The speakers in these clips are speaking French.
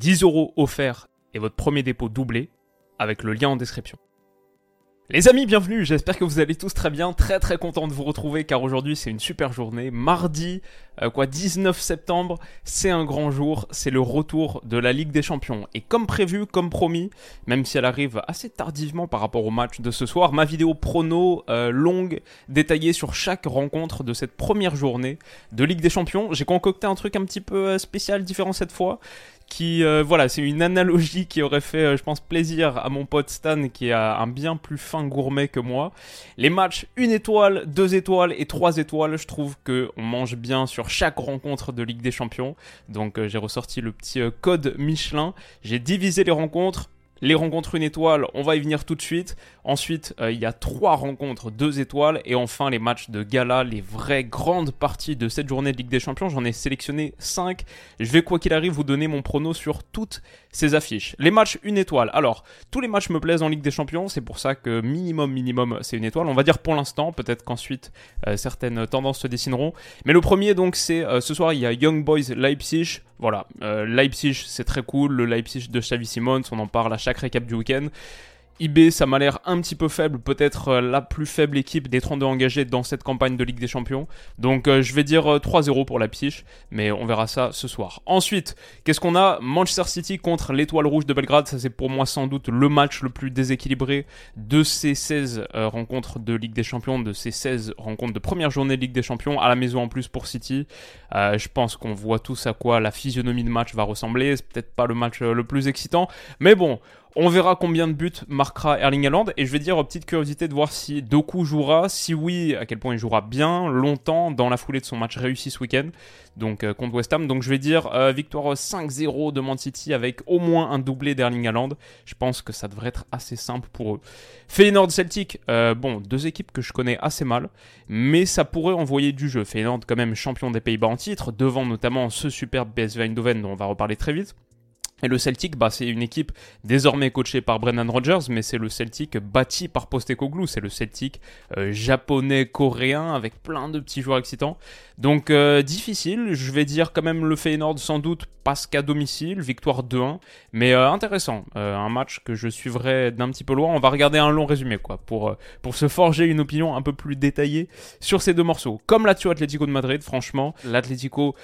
10 euros offerts et votre premier dépôt doublé avec le lien en description. Les amis, bienvenue, j'espère que vous allez tous très bien, très très content de vous retrouver car aujourd'hui c'est une super journée, mardi, euh, quoi, 19 septembre, c'est un grand jour, c'est le retour de la Ligue des Champions. Et comme prévu, comme promis, même si elle arrive assez tardivement par rapport au match de ce soir, ma vidéo prono euh, longue, détaillée sur chaque rencontre de cette première journée de Ligue des Champions, j'ai concocté un truc un petit peu euh, spécial, différent cette fois, qui euh, voilà c'est une analogie qui aurait fait euh, je pense plaisir à mon pote Stan qui a un bien plus fin gourmet que moi. Les matchs une étoile deux étoiles et trois étoiles je trouve que on mange bien sur chaque rencontre de Ligue des Champions. Donc euh, j'ai ressorti le petit code Michelin. J'ai divisé les rencontres les rencontres une étoile, on va y venir tout de suite. Ensuite, euh, il y a trois rencontres deux étoiles. Et enfin, les matchs de gala, les vraies grandes parties de cette journée de Ligue des Champions. J'en ai sélectionné cinq. Je vais, quoi qu'il arrive, vous donner mon prono sur toutes ces affiches. Les matchs une étoile. Alors, tous les matchs me plaisent en Ligue des Champions. C'est pour ça que minimum, minimum, c'est une étoile. On va dire pour l'instant. Peut-être qu'ensuite, euh, certaines tendances se dessineront. Mais le premier, donc, c'est euh, ce soir, il y a Young Boys Leipzig. Voilà, euh, Leipzig, c'est très cool. Le Leipzig de Xavi Simons, on en parle à chaque récap du week-end. IB, ça m'a l'air un petit peu faible, peut-être euh, la plus faible équipe des 32 engagés dans cette campagne de Ligue des Champions. Donc euh, je vais dire euh, 3-0 pour la Psyche, mais on verra ça ce soir. Ensuite, qu'est-ce qu'on a? Manchester City contre l'Étoile Rouge de Belgrade, ça c'est pour moi sans doute le match le plus déséquilibré de ces 16 euh, rencontres de Ligue des Champions, de ces 16 rencontres de première journée de Ligue des Champions, à la maison en plus pour City. Euh, je pense qu'on voit tous à quoi la physionomie de match va ressembler, c'est peut-être pas le match euh, le plus excitant, mais bon, on verra combien de buts marquera Erling Haaland et je vais dire petite curiosité de voir si Doku jouera, si oui, à quel point il jouera bien, longtemps dans la foulée de son match réussi ce week-end, donc euh, contre West Ham. Donc je vais dire euh, victoire 5-0 de Man City avec au moins un doublé d'Erling Haaland. Je pense que ça devrait être assez simple pour eux. Feyenoord Celtic, euh, bon, deux équipes que je connais assez mal, mais ça pourrait envoyer du jeu. Feyenoord quand même champion des Pays-Bas en titre, devant notamment ce superbe PSV Eindhoven dont on va reparler très vite. Et le Celtic, bah, c'est une équipe désormais coachée par Brendan Rodgers, mais c'est le Celtic bâti par Postecoglou. C'est le Celtic euh, japonais-coréen avec plein de petits joueurs excitants. Donc euh, difficile, je vais dire quand même le Feyenoord sans doute parce qu'à domicile, victoire 2-1, mais euh, intéressant. Un match que je suivrai d'un petit peu loin. On va regarder un long résumé quoi pour, pour se forger une opinion un peu plus détaillée sur ces deux morceaux. Comme là-dessus Atlético de Madrid, franchement, l'Atlético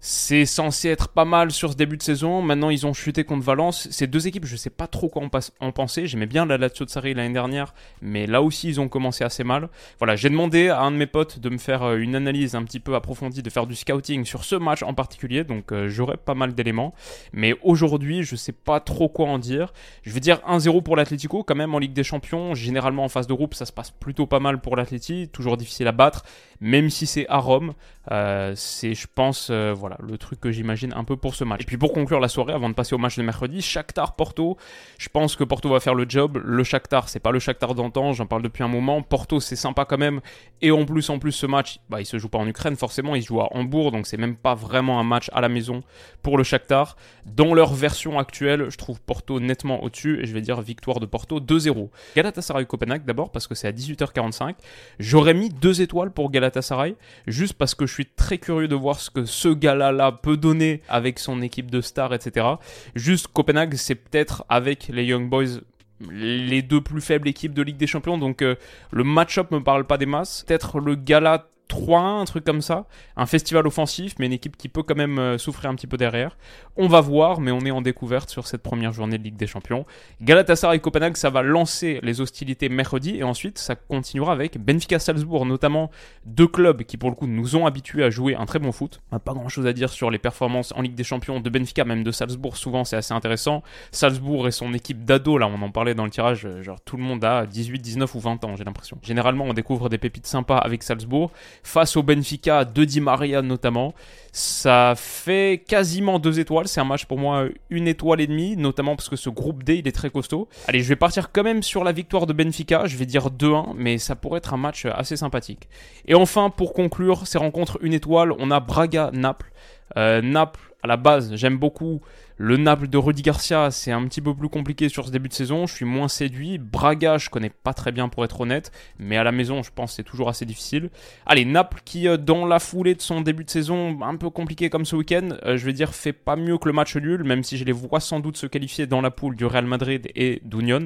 c'est censé être pas mal sur ce début de saison. Maintenant, ils ont chuté contre Valence. Ces deux équipes, je sais pas trop quoi en, penser. J'aimais bien la Lazio de Sarri l'année dernière, mais là aussi, ils ont commencé assez mal. Voilà, j'ai demandé à un de mes potes de me faire euh, une analyse un petit peu approfondie, de faire du scouting sur ce match en particulier. Donc, euh, j'aurai pas mal d'éléments. Mais aujourd'hui, je sais pas trop quoi en dire. Je vais dire 1-0 pour l'Atlético, quand même en Ligue des Champions. Généralement, en phase de groupe, ça se passe plutôt pas mal pour l'Atleti. Toujours difficile à battre, même si c'est à Rome. Euh, c'est, je pense, euh, voilà, le truc que j'imagine un peu pour ce match. Et puis pour conclure la soirée, avant de passer au match de mercredi, Shakhtar Porto. Je pense que Porto va faire le job. Le Shakhtar, c'est pas le Shakhtar d'antan. J'en parle depuis un moment. Porto, c'est sympa quand même. Et en plus, en plus, ce match, bah, il se joue pas en Ukraine forcément. Il se joue à Hambourg, donc c'est même pas vraiment un match à la maison pour le Shakhtar. Dans leur version actuelle, je trouve Porto nettement au-dessus. Et je vais dire victoire de Porto 2-0. Galatasaray Copenhague d'abord parce que c'est à 18h45. J'aurais mis deux étoiles pour Galatasaray juste parce que je suis très curieux de voir ce que ce peut donner avec son équipe de stars, etc. Juste Copenhague, c'est peut-être avec les Young Boys les deux plus faibles équipes de Ligue des Champions, donc euh, le match-up me parle pas des masses. Peut-être le gala 3-1, un truc comme ça. Un festival offensif, mais une équipe qui peut quand même euh, souffrir un petit peu derrière. On va voir, mais on est en découverte sur cette première journée de Ligue des Champions. Galatasaray Copenhague, ça va lancer les hostilités mercredi, et ensuite ça continuera avec Benfica Salzbourg, notamment deux clubs qui pour le coup nous ont habitués à jouer un très bon foot. On n'a pas grand chose à dire sur les performances en Ligue des Champions de Benfica, même de Salzbourg, souvent c'est assez intéressant. Salzbourg et son équipe d'ado, là on en parlait dans le tirage, euh, genre tout le monde a 18, 19 ou 20 ans, j'ai l'impression. Généralement on découvre des pépites sympas avec Salzbourg. Face au Benfica de Di Maria notamment. Ça fait quasiment deux étoiles. C'est un match pour moi une étoile et demie, notamment parce que ce groupe D il est très costaud. Allez, je vais partir quand même sur la victoire de Benfica. Je vais dire 2-1, mais ça pourrait être un match assez sympathique. Et enfin, pour conclure ces rencontres une étoile, on a Braga-Naples. Euh, Naples, à la base, j'aime beaucoup. Le Naples de Rudy Garcia, c'est un petit peu plus compliqué sur ce début de saison. Je suis moins séduit. Braga, je connais pas très bien pour être honnête. Mais à la maison, je pense que c'est toujours assez difficile. Allez, Naples qui, euh, dans la foulée de son début de saison, un peu compliqué comme ce week-end, euh, je vais dire, fait pas mieux que le match nul, même si je les vois sans doute se qualifier dans la poule du Real Madrid et d'Union.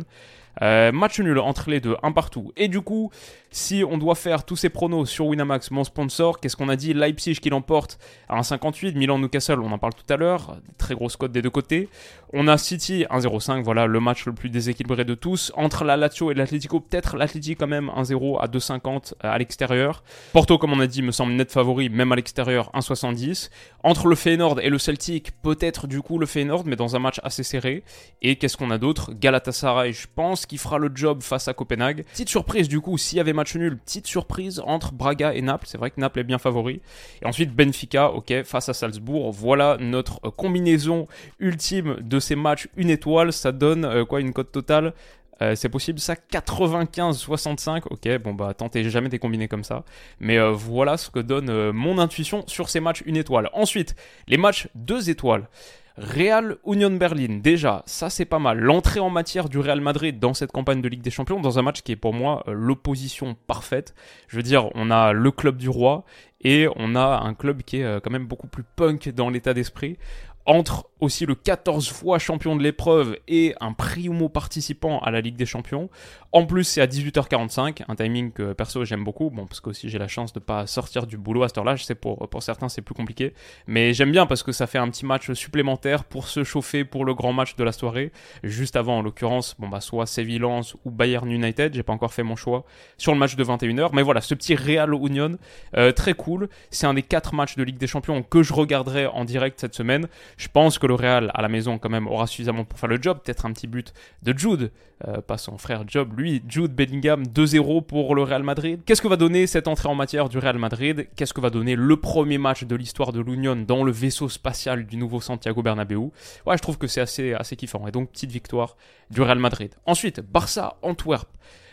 Euh, match nul entre les deux, un partout. Et du coup, si on doit faire tous ces pronos sur Winamax, mon sponsor, qu'est-ce qu'on a dit? Leipzig qui l'emporte à 1,58, Milan-Newcastle, on en parle tout à l'heure, très grosse cote des deux côtés. On a City 1,05, voilà le match le plus déséquilibré de tous. Entre la Lazio et l'Atlético, peut-être l'Atlético quand même 1-0 à 2,50 à l'extérieur. Porto, comme on a dit, me semble net favori, même à l'extérieur 1,70. Entre le Feyenoord et le Celtic, peut-être du coup le Feyenoord, mais dans un match assez serré. Et qu'est-ce qu'on a d'autre? Galatasaray, je pense, qui fera le job face à Copenhague. Petite surprise du coup, s'il y avait match nul, petite surprise entre Braga et Naples. C'est vrai que Naples est bien favori. Et ensuite Benfica, ok, face à Salzbourg. Voilà notre combinaison ultime de ces matchs. Une étoile, ça donne euh, quoi une cote totale? Euh, c'est possible ça? 95-65 ok bon bah tentez jamais des combinés comme ça mais euh, voilà ce que donne mon intuition sur ces matchs une étoile ensuite les matchs deux étoiles Real Union Berlin, déjà, ça c'est pas mal. L'entrée en matière du Real Madrid dans cette campagne de Ligue des Champions, dans un match qui est pour moi euh, l'opposition parfaite. Je veux dire, on a le club du roi et on a un club qui est euh, quand même beaucoup plus punk dans l'état d'esprit entre aussi le 14 fois champion de l'épreuve et un primo participant à la Ligue des Champions. En plus, c'est à 18h45, un timing que perso j'aime beaucoup, bon parce que aussi j'ai la chance de pas sortir du boulot à cette heure-là, je sais pour, pour certains c'est plus compliqué, mais j'aime bien parce que ça fait un petit match supplémentaire pour se chauffer pour le grand match de la soirée, juste avant en l'occurrence, bon bah soit Séville ou Bayern United, j'ai pas encore fait mon choix sur le match de 21h, mais voilà, ce petit Real Union, euh, très cool, c'est un des quatre matchs de Ligue des Champions que je regarderai en direct cette semaine, je pense que le Real à la maison quand même aura suffisamment pour faire le job. Peut-être un petit but de Jude, euh, pas son frère Job, lui, Jude Bellingham 2-0 pour le Real Madrid. Qu'est-ce que va donner cette entrée en matière du Real Madrid? Qu'est-ce que va donner le premier match de l'histoire de l'Union dans le vaisseau spatial du nouveau Santiago Bernabéu? Ouais, je trouve que c'est assez, assez kiffant. Et donc, petite victoire du Real Madrid. Ensuite, Barça, Antwerp.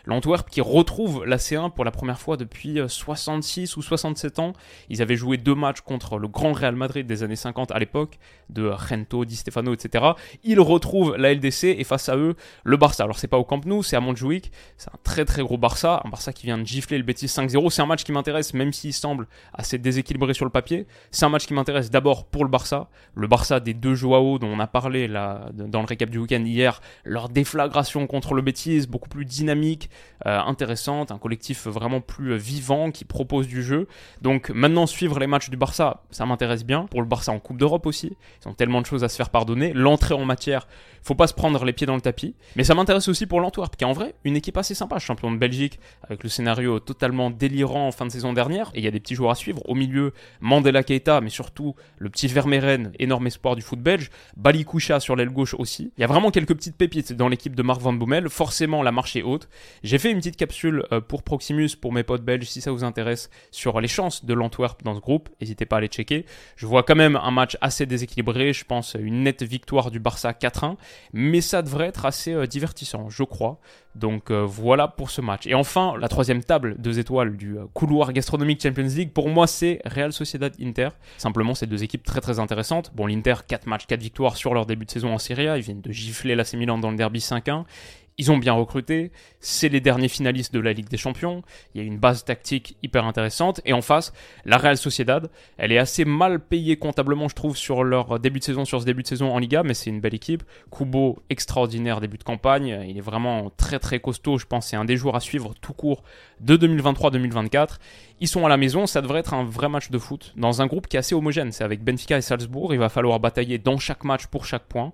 L'Antwerp qui retrouve la C1 pour la première fois depuis 66 euh, ou 67 ans. Ils avaient joué deux matchs contre le grand Real Madrid des années 50 à l'époque, de Rento, Di Stefano, etc. Ils retrouvent la LDC et face à eux, le Barça. Alors c'est pas au Camp Nou, c'est à Montjuic. C'est un très très gros Barça, un Barça qui vient de gifler le Betis 5-0. C'est un match qui m'intéresse, même s'il semble assez déséquilibré sur le papier. C'est un match qui m'intéresse d'abord pour le Barça. Le Barça des deux Joao dont on a parlé là, dans le récap du week-end hier, leur déflagration contre le Betis, beaucoup plus dynamique, intéressante, un collectif vraiment plus euh, vivant qui propose du jeu. Donc maintenant suivre les matchs du Barça, ça m'intéresse bien. Pour le Barça en Coupe d'Europe aussi, ils ont tellement de choses à se faire pardonner. L'entrée en matière, faut pas se prendre les pieds dans le tapis. Mais ça m'intéresse aussi pour l'Antwerp, qui est en vrai une équipe assez sympa, champion de Belgique, avec le scénario totalement délirant en fin de saison dernière. Et il y a des petits joueurs à suivre. Au milieu, Mandela Keita, mais surtout le petit Vermeeren, énorme espoir du foot belge. Bali Koucha sur l'aile gauche aussi. Il y a vraiment quelques petites pépites dans l'équipe de Marc Van Bommel. Forcément, la marche est haute. J'ai fait une petite capsule euh, pour Proximus, pour mes potes belges, si ça vous intéresse, sur les chances de l'Antwerp dans ce groupe. N'hésitez pas à les checker. Je vois quand même un match assez déséquilibré. Je pense une nette victoire du Barça 4-1. Mais ça devrait être assez euh, divertissant, je crois. Donc euh, voilà pour ce match. Et enfin, la troisième table, deux étoiles du couloir gastronomique Champions League, pour moi c'est Real Sociedad Inter. Simplement, c'est deux équipes très très intéressantes. Bon, l'Inter, 4 matchs, 4 victoires sur leur début de saison en Serie A. Ils viennent de gifler l'AC Milan dans le derby 5-1. Ils ont bien recruté, c'est les derniers finalistes de la Ligue des Champions, il y a une base tactique hyper intéressante, et en face, la Real Sociedad, elle est assez mal payée comptablement, je trouve, sur leur début de saison, sur ce début de saison en Liga, mais c'est une belle équipe. Kubo, extraordinaire début de campagne, il est vraiment très très costaud, je pense, c'est un des joueurs à suivre tout court de 2023-2024. Ils sont à la maison, ça devrait être un vrai match de foot, dans un groupe qui est assez homogène, c'est avec Benfica et Salzbourg, il va falloir batailler dans chaque match pour chaque point.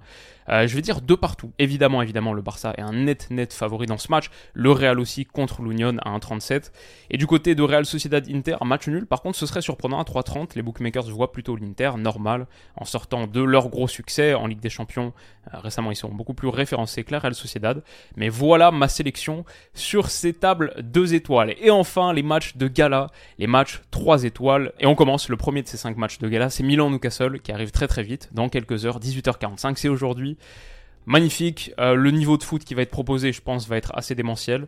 Euh, je vais dire de partout. Évidemment, évidemment, le Barça est un net, net favori dans ce match. Le Real aussi contre l'Union à 1,37. Et du côté de Real Sociedad Inter, match nul. Par contre, ce serait surprenant à 3,30. Les bookmakers voient plutôt l'Inter, normal, en sortant de leur gros succès en Ligue des Champions. Euh, récemment, ils sont beaucoup plus référencés que la Real Sociedad. Mais voilà ma sélection sur ces tables 2 étoiles. Et enfin, les matchs de gala les matchs 3 étoiles. Et on commence le premier de ces 5 matchs de gala, c'est Milan-Newcastle qui arrive très très vite, dans quelques heures, 18h45, c'est aujourd'hui. Magnifique, euh, le niveau de foot qui va être proposé, je pense, va être assez démentiel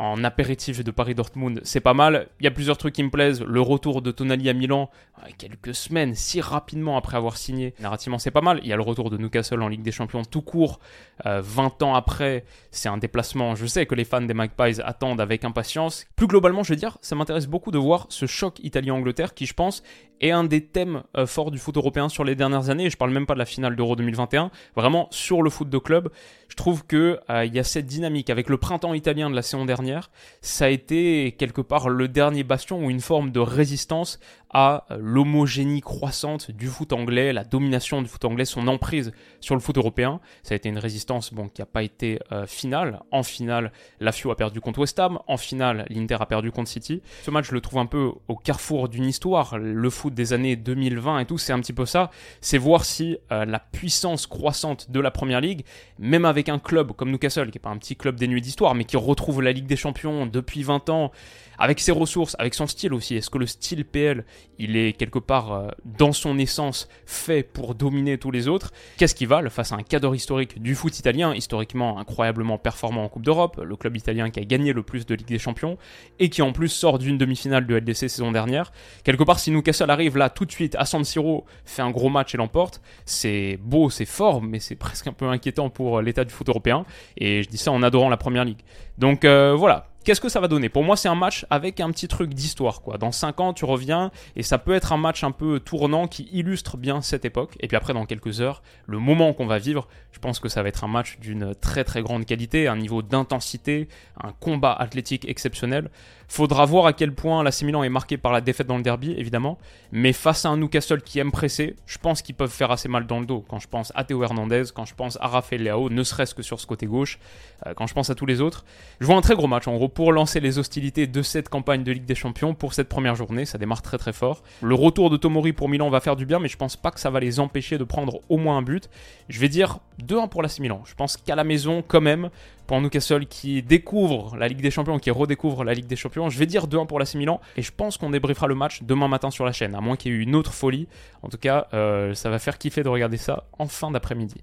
en apéritif de Paris-Dortmund, c'est pas mal. Il y a plusieurs trucs qui me plaisent. Le retour de Tonali à Milan, euh, quelques semaines, si rapidement après avoir signé. Narrativement, c'est pas mal. Il y a le retour de Newcastle en Ligue des Champions tout court, 20 euh, ans après. C'est un déplacement, je sais que les fans des Magpies attendent avec impatience. Plus globalement, je veux dire, ça m'intéresse beaucoup de voir ce choc Italie-Angleterre qui, je pense, est un des thèmes euh, forts du foot européen sur les dernières années. je parle même pas de la finale d'Euro 2021. Vraiment, sur le foot de club, je trouve que il y a cette dynamique avec le printemps italien de la saison dernière ça a été quelque part le dernier bastion ou une forme de résistance à l'homogénie croissante du foot anglais, la domination du foot anglais, son emprise sur le foot européen. Ça a été une résistance bon, qui n'a pas été euh, finale. En finale, la FIO a perdu contre West Ham. En finale, l'Inter a perdu contre City. Ce match, je le trouve un peu au carrefour d'une histoire. Le foot des années 2020 et tout, c'est un petit peu ça. C'est voir si euh, la puissance croissante de la Première Ligue, même avec un club comme Newcastle, qui n'est pas un petit club dénué d'histoire, mais qui retrouve la Ligue des Champions depuis 20 ans, avec ses ressources, avec son style aussi. Est-ce que le style PL, il est quelque part euh, dans son essence fait pour dominer tous les autres? Qu'est-ce qui va face à un cadre historique du foot italien, historiquement incroyablement performant en Coupe d'Europe, le club italien qui a gagné le plus de Ligue des Champions et qui en plus sort d'une demi-finale de LDC saison dernière? Quelque part, si Newcastle arrive là tout de suite à San Siro, fait un gros match et l'emporte, c'est beau, c'est fort, mais c'est presque un peu inquiétant pour l'état du foot européen. Et je dis ça en adorant la Première Ligue. Donc euh, voilà, Qu'est-ce que ça va donner? Pour moi, c'est un match avec un petit truc d'histoire. quoi. Dans 5 ans, tu reviens et ça peut être un match un peu tournant qui illustre bien cette époque. Et puis après, dans quelques heures, le moment qu'on va vivre, je pense que ça va être un match d'une très très grande qualité, un niveau d'intensité, un combat athlétique exceptionnel. Faudra voir à quel point la Milan est marqué par la défaite dans le derby, évidemment. Mais face à un Newcastle qui aime presser, je pense qu'ils peuvent faire assez mal dans le dos. Quand je pense à Théo Hernandez, quand je pense à Rafael Leao, ne serait-ce que sur ce côté gauche, euh, quand je pense à tous les autres. Je vois un très gros match en gros pour lancer les hostilités de cette campagne de Ligue des Champions pour cette première journée. Ça démarre très très fort. Le retour de Tomori pour Milan va faire du bien, mais je pense pas que ça va les empêcher de prendre au moins un but. Je vais dire 2-1 pour la Milan. Je pense qu'à la maison, quand même, pour Newcastle qui découvre la Ligue des Champions, qui redécouvre la Ligue des Champions. Je vais dire 2-1 pour l'AC Milan et je pense qu'on débriefera le match demain matin sur la chaîne, à moins qu'il y ait eu une autre folie. En tout cas, euh, ça va faire kiffer de regarder ça en fin d'après-midi.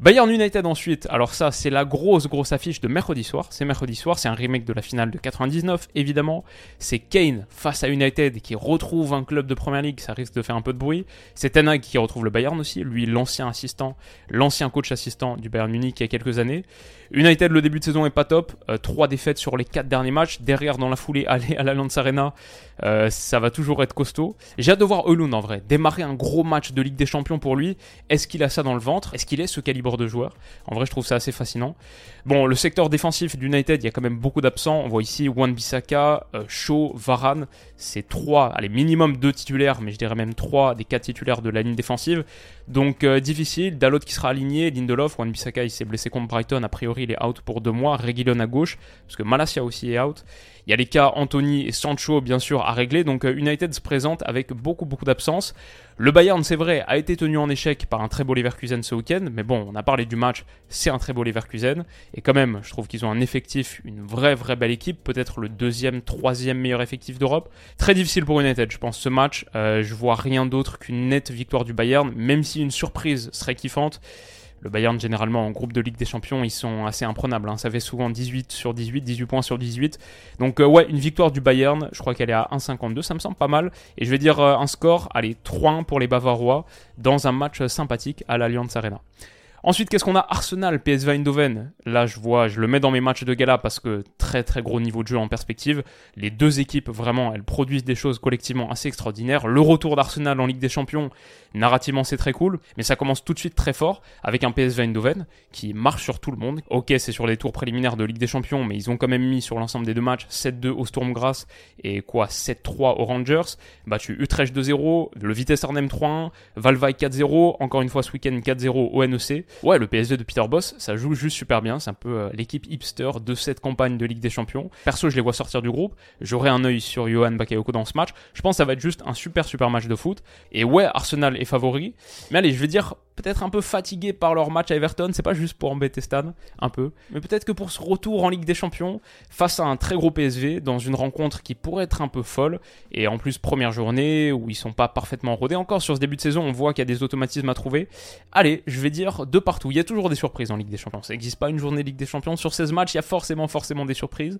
Bayern United ensuite, alors ça c'est la grosse grosse affiche de mercredi soir. C'est mercredi soir, c'est un remake de la finale de 99 évidemment. C'est Kane face à United qui retrouve un club de Première Ligue, ça risque de faire un peu de bruit. C'est Ten qui retrouve le Bayern aussi, lui l'ancien assistant, l'ancien coach assistant du Bayern Munich il y a quelques années. United, le début de saison est pas top. Euh, trois défaites sur les quatre derniers matchs. Derrière, dans la foulée, aller à la Lance Arena, euh, ça va toujours être costaud. J'ai hâte de voir Eulund en vrai. Démarrer un gros match de Ligue des Champions pour lui. Est-ce qu'il a ça dans le ventre? Est-ce qu'il est ce calibre de joueur? En vrai, je trouve ça assez fascinant. Bon, le secteur défensif d'United, il y a quand même beaucoup d'absents. On voit ici Juan Bissaka, euh, Shaw, Varane. C'est trois, allez, minimum deux titulaires, mais je dirais même trois des quatre titulaires de la ligne défensive. Donc difficile. Dalot qui sera aligné. Lindelof, Juan Bissaka, il s'est blessé contre Brighton. A priori, il est out pour deux mois. Reguilon à gauche, parce que Malasia aussi est out. Il y a les cas Anthony et Sancho, bien sûr, à régler. Donc euh, United se présente avec beaucoup, beaucoup d'absence. Le Bayern, c'est vrai, a été tenu en échec par un très beau Leverkusen ce week-end. Mais bon, on a parlé du match, c'est un très beau Leverkusen. Et quand même, je trouve qu'ils ont un effectif, une vraie, vraie belle équipe. Peut-être le deuxième, troisième meilleur effectif d'Europe. Très difficile pour United, je pense, ce match. Euh, je vois rien d'autre qu'une nette victoire du Bayern, même si une surprise serait kiffante. Le Bayern, généralement, en groupe de Ligue des Champions, ils sont assez imprenables. Hein. Ça fait souvent 18 sur 18, 18 points sur 18. Donc, euh, ouais, une victoire du Bayern. Je crois qu'elle est à 1,52. Ça me semble pas mal. Et je vais dire euh, un score, allez, 3-1 pour les Bavarois dans un match sympathique à l'Allianz Arena. Ensuite, qu'est-ce qu'on a Arsenal, PSV Eindhoven. Là, je vois, je le mets dans mes matchs de gala parce que très très gros niveau de jeu en perspective. Les deux équipes, vraiment, elles produisent des choses collectivement assez extraordinaires. Le retour d'Arsenal en Ligue des Champions, narrativement, c'est très cool. Mais ça commence tout de suite très fort avec un PSV Eindhoven qui marche sur tout le monde. Ok, c'est sur les tours préliminaires de Ligue des Champions, mais ils ont quand même mis sur l'ensemble des deux matchs 7-2 au Stormgrass et quoi 7-3 aux Rangers. Battu Utrecht 2-0, le Vitesse Arnhem 3-1, Valvay 4-0, encore une fois ce week-end 4-0 au NEC ouais, le PSV de Peter Boss, ça joue juste super bien. C'est un peu euh, l'équipe hipster de cette campagne de Ligue des Champions. Perso, je les vois sortir du groupe. J'aurai un œil sur Johan Bakayoko dans ce match. Je pense que ça va être juste un super super match de foot. Et ouais, Arsenal est favori. Mais allez, je vais dire peut-être un peu fatigués par leur match à Everton. C'est pas juste pour embêter Stan, un peu. Mais peut-être que pour ce retour en Ligue des Champions, face à un très gros PSV, dans une rencontre qui pourrait être un peu folle, et en plus première journée où ils sont pas parfaitement rodés encore sur ce début de saison, on voit qu'il y a des automatismes à trouver. Allez, je vais dire de partout. Il y a toujours des surprises en Ligue des Champions. Ça n'existe pas une journée Ligue des Champions. Sur 16 matchs, il y a forcément, forcément des surprises.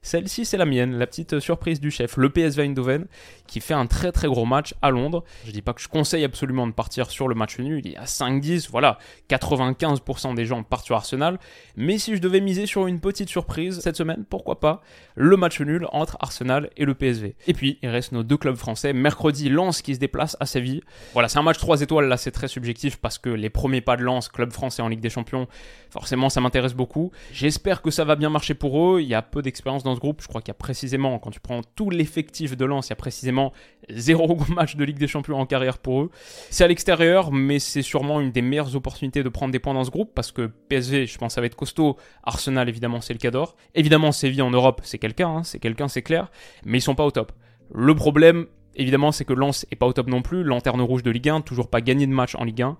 Celle-ci, c'est la mienne, la petite surprise du chef, le PSV Eindhoven, qui fait un très très gros match à Londres. Je dis pas que je conseille absolument de partir sur le match nul, il y a 5-10, voilà, 95% des gens partent sur Arsenal. Mais si je devais miser sur une petite surprise cette semaine, pourquoi pas le match nul entre Arsenal et le PSV. Et puis, il reste nos deux clubs français. Mercredi, Lens qui se déplace à Séville. Voilà, c'est un match 3 étoiles, là c'est très subjectif parce que les premiers pas de Lens, club français en Ligue des Champions, forcément ça m'intéresse beaucoup. J'espère que ça va bien marcher pour eux. Il y a peu d'expérience dans ce groupe. Je crois qu'il y a précisément, quand tu prends tout l'effectif de Lens, il y a précisément zéro match de Ligue des Champions en carrière pour eux. C'est à l'extérieur, mais c'est sûrement une des meilleures opportunités de prendre des points dans ce groupe parce que PSV, je pense, ça va être costaud. Arsenal, évidemment, c'est le cas d'or. Évidemment, Séville en Europe, c'est quelqu'un, hein, c'est quelqu'un, c'est clair, mais ils sont pas au top. Le problème, évidemment, c'est que Lens est pas au top non plus. Lanterne rouge de Ligue 1, toujours pas gagné de match en Ligue 1.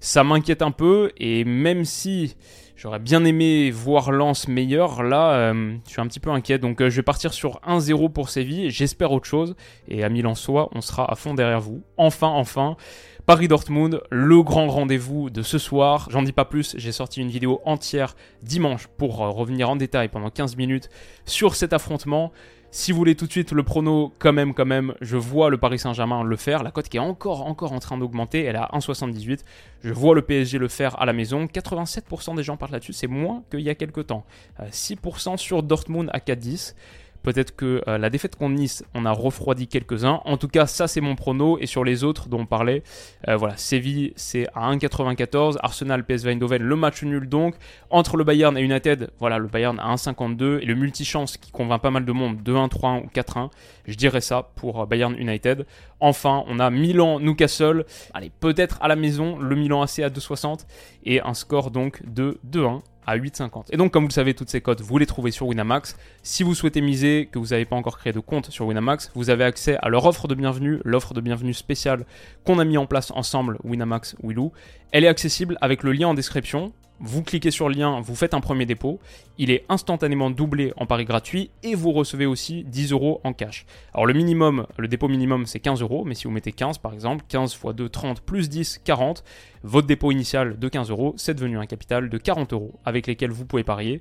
Ça m'inquiète un peu, et même si j'aurais bien aimé voir Lens meilleur, là, euh, je suis un petit peu inquiet. Donc, euh, je vais partir sur 1-0 pour Séville. J'espère autre chose. Et amis Lensois, on sera à fond derrière vous. Enfin, enfin. Paris-Dortmund, le grand rendez-vous de ce soir. J'en dis pas plus, j'ai sorti une vidéo entière dimanche pour euh, revenir en détail pendant 15 minutes sur cet affrontement. Si vous voulez tout de suite le prono, quand même, quand même, je vois le Paris Saint-Germain le faire. La cote qui est encore, encore en train d'augmenter, elle est à 1,78. Je vois le PSG le faire à la maison. 87% des gens parlent là-dessus, c'est moins qu'il y a quelques temps. 6% sur Dortmund à 4,10. Peut-être que euh, la défaite contre Nice, on a refroidi quelques-uns. En tout cas, ça c'est mon prono. Et sur les autres dont on parlait, euh, voilà, Séville c'est à 1,94. Arsenal, PSV Eindhoven, le match nul donc. Entre le Bayern et United, voilà, le Bayern à 1,52. Et le multichance qui convainc pas mal de monde, 2-1, 3-1 ou 4-1. Je dirais ça pour Bayern United. Enfin, on a Milan, Newcastle. Allez, peut-être à la maison, le Milan AC à 2,60. Et un score donc de 2-1 à 8,50. Et donc, comme vous le savez, toutes ces cotes, vous les trouvez sur Winamax. Si vous souhaitez miser, que vous n'avez pas encore créé de compte sur Winamax, vous avez accès à leur offre de bienvenue, l'offre de bienvenue spéciale qu'on a mis en place ensemble, Winamax, Willou. Elle est accessible avec le lien en description vous cliquez sur le lien, vous faites un premier dépôt, il est instantanément doublé en pari gratuit et vous recevez aussi 10 euros en cash. Alors le minimum, le dépôt minimum c'est 15 euros, mais si vous mettez 15 par exemple, 15 x 2, 30 plus 10, 40, votre dépôt initial de 15 euros, c'est devenu un capital de 40 euros avec lesquels vous pouvez parier.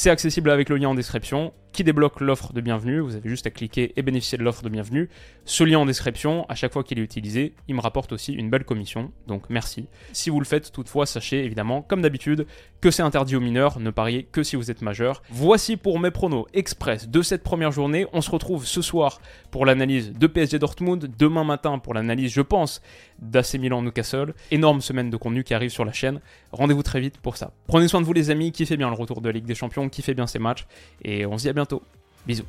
C'est accessible avec le lien en description qui débloque l'offre de bienvenue. Vous avez juste à cliquer et bénéficier de l'offre de bienvenue. Ce lien en description, à chaque fois qu'il est utilisé, il me rapporte aussi une belle commission. Donc merci. Si vous le faites toutefois, sachez évidemment, comme d'habitude, que c'est interdit aux mineurs. Ne pariez que si vous êtes majeur. Voici pour mes pronos express de cette première journée. On se retrouve ce soir pour l'analyse de PSG Dortmund. Demain matin pour l'analyse, je pense, d'AC Milan Newcastle. Énorme semaine de contenu qui arrive sur la chaîne. Rendez-vous très vite pour ça. Prenez soin de vous les amis, kiffez bien le retour de la Ligue des Champions, kiffez bien ces matchs. Et on se dit à bientôt. Bisous.